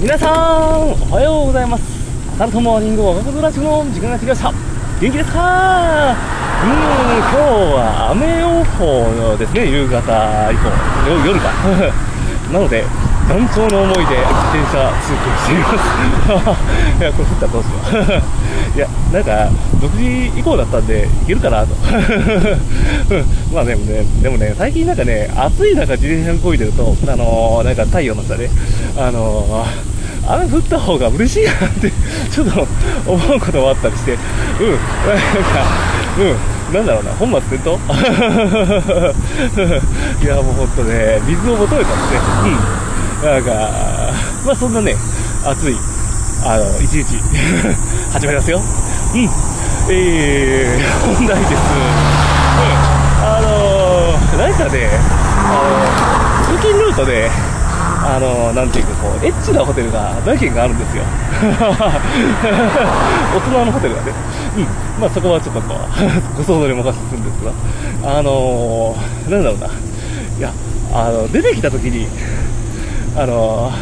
皆さんおはようございます。アサルトモーニングワゴラジオの時間が来ました。元気ですか？うーん今日は雨予報ですね夕方以降。夜か。なので団長の思いで自転車通行しています。いやこれ降ったらどうしよう。いやなんか6時以降だったんでいけるかなと。う んまあでもねでもね最近なんかね暑い中自転車にこいでるとあのー、なんか太陽の下であのー雨降った方が嬉しいなってちょっと思うこともあったりして、うん、なんか、うん、なんだろうな、本末転倒？いや、もうほんとね、水を求めたんですね。うん。なんか、まあそんなね、暑い、あの、一日、始まりますよ。うん。えー、本題です。うん。あのー、なんかね、あの、通勤ルートで、あのなんていうかこうエッチなホテルが何軒かあるんですよ 大人のホテルがねうんまあそこはちょっとこう ご想像に任せするんですがあの、なんだろうないやあの出てきた時にあの、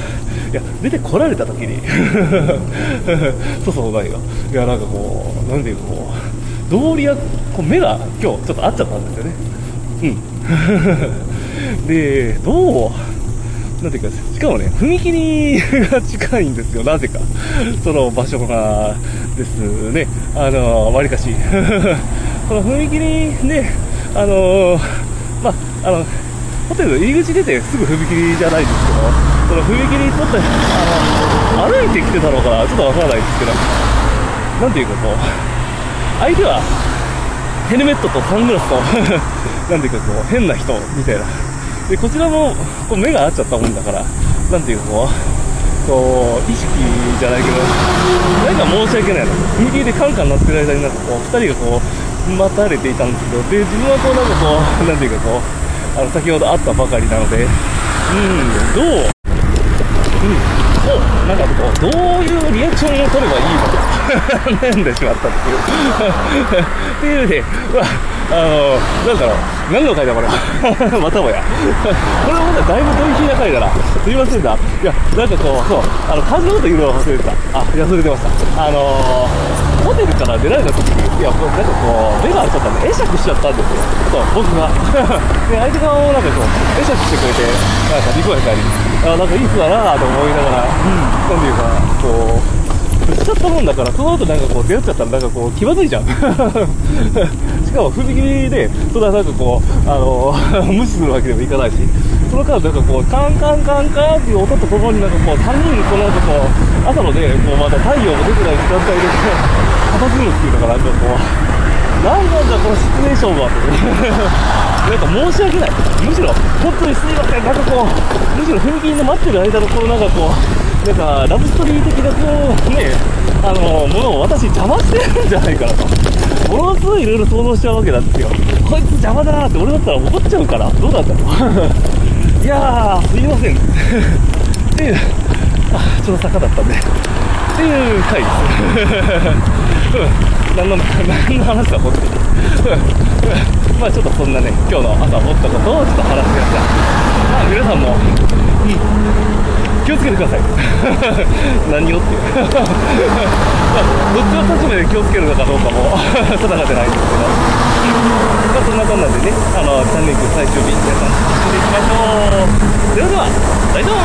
いや出てこられた時に。そうそうないよ。いやなんかこうなんていうかこう道理やこう目が今日ちょっと合っちゃったんですよね。うん。でどうなんていうか、しかもね、踏切が近いんですよ、なぜか。その場所がですね、あの、わりかし。この踏切ね、あの、まあ、あの、ホテル入り口出てすぐ踏切じゃないんですけど、その踏切にとって、あの、歩いてきてたのかな、ちょっとわからないですけど、なんていうかこう、相手は、ヘルメットとサングラスと なんていうかこう、変な人みたいな。で、こちらも、こう目が合っちゃったもんだから、なんていうかこう、こう、意識じゃないけど、なんか申し訳ないの。踏切でカンカン鳴ってる間になんかこう、二人がこう、待たれていたんですけど、で、自分はこう、なんかこう、なんていうかこう、あの、先ほど会ったばかりなので、うん、どう？うん、そう、なんかこう、どういうリアクションを取ればいいのか、悩んでしまったっていう。っていうね、まあ、あの、なんだろう、何の回だこれ？またもや。これはまだだいぶドイヒーな回だな。すいませんな。いや、なんかこう、そう、あの、感じのこと言うの忘れてた。あ、いや、忘れてました。あのー、ホテルから出られた時に、いや、こうなんかこう、目がちゃったんで、会釈しちゃったんですよ。そう、僕が。で、相手側もなんかこう、会釈してくれて、なんか、にこやかに、あ、なんかいい人だなと思いながら、うん、なんていうか、こう、しちゃったもんだから、その後なんかこう出会っちゃったらなんかこう気まずいじゃん。しかも踏切で、それはなんかこう、あの、無視するわけでもいかないし、その間なんかこう、カンカンカンカンっていう音とともになんかこう、3人この後こう、朝のね、こうまた太陽も出てない時間帯で、佇むっていうのがなんかこう、なんなんだこのシチュエーションはなんか申し訳ない。むしろ、本当にすいません。なんかこう、むしろ踏切で待ってる間のこのなんかこう、なんかラブストーリー的なこうねあのものを私邪魔してるんじゃないかなとものすごいいろいろ想像しちゃうわけなんですよこいつ邪魔だなって俺だったら怒っちゃうからどうなんだろういやーすいません。っていうあちょっと坂だったんで。っていう回です。うん。何の何の話だ本当にまあちょっとそんなね今日の朝思ったことをちょっと話してました。まあ皆さんもうん気をつけてください。何をっていう。まあ、どっちの立場で気をつけるのかどうかも 定かじゃないんですけど。まあ、そんなこんなでね、あの、チャンネル最終日、皆さん、楽しんでいきましょう。それでは、大ドン